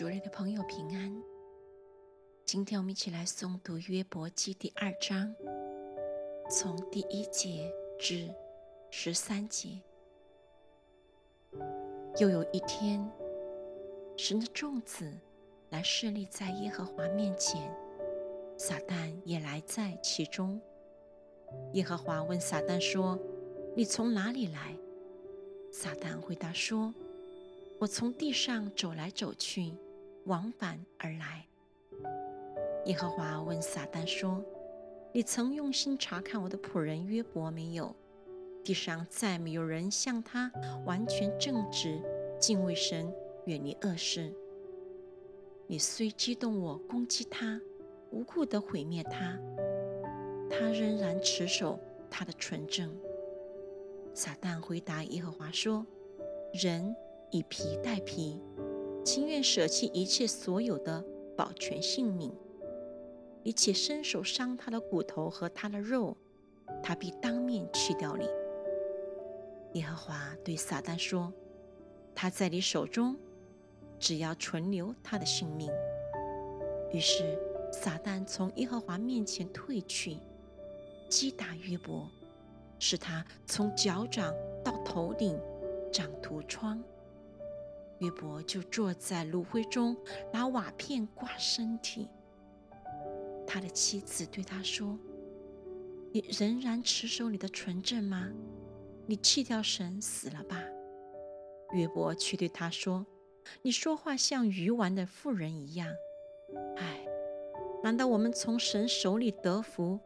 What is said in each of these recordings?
主内的朋友平安。今天我们一起来诵读约伯记第二章，从第一节至十三节。又有一天，神的众子来设立在耶和华面前，撒旦也来在其中。耶和华问撒旦说：“你从哪里来？”撒旦回答说：“我从地上走来走去。”往返而来。耶和华问撒旦说：“你曾用心查看我的仆人约伯没有？地上再没有人像他完全正直、敬畏神、远离恶事。你虽激动我攻击他，无故的毁灭他，他仍然持守他的纯正。”撒旦回答耶和华说：“人以皮代皮。”情愿舍弃一切所有的保全性命，你且伸手伤他的骨头和他的肉，他必当面去掉你。耶和华对撒旦说：“他在你手中，只要存留他的性命。”于是撒旦从耶和华面前退去，击打约伯，使他从脚掌到头顶长涂疮。约伯就坐在炉灰中，拿瓦片挂身体。他的妻子对他说：“你仍然持守你的纯正吗？你弃掉神死了吧？”约伯却对他说：“你说话像愚顽的妇人一样。唉，难道我们从神手里得福，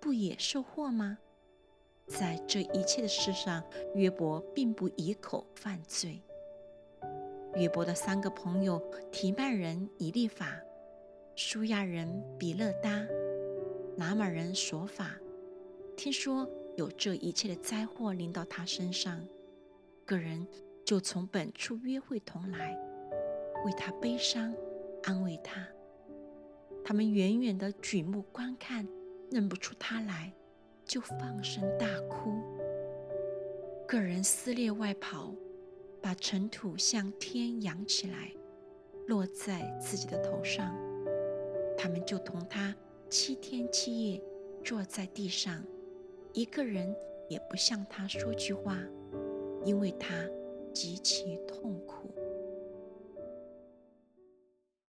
不也受祸吗？在这一切的事上，约伯并不以口犯罪。”约伯的三个朋友：提曼人以利法、舒亚人比勒达、拿玛人索法，听说有这一切的灾祸临到他身上，个人就从本处约会同来，为他悲伤，安慰他。他们远远的举目观看，认不出他来，就放声大哭。个人撕裂外袍。把尘土向天扬起来，落在自己的头上。他们就同他七天七夜坐在地上，一个人也不向他说句话，因为他极其痛苦。